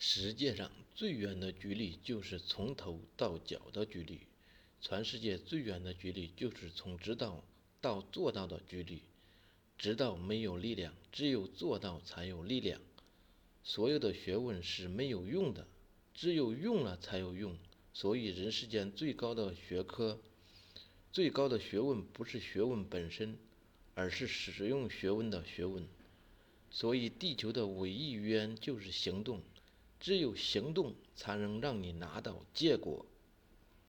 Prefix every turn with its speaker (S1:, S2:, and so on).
S1: 世界上最远的距离就是从头到脚的距离，全世界最远的距离就是从知道到做到的距离。知道没有力量，只有做到才有力量。所有的学问是没有用的，只有用了才有用。所以，人世间最高的学科、最高的学问，不是学问本身，而是使用学问的学问。所以，地球的唯一语言就是行动。只有行动，才能让你拿到结果。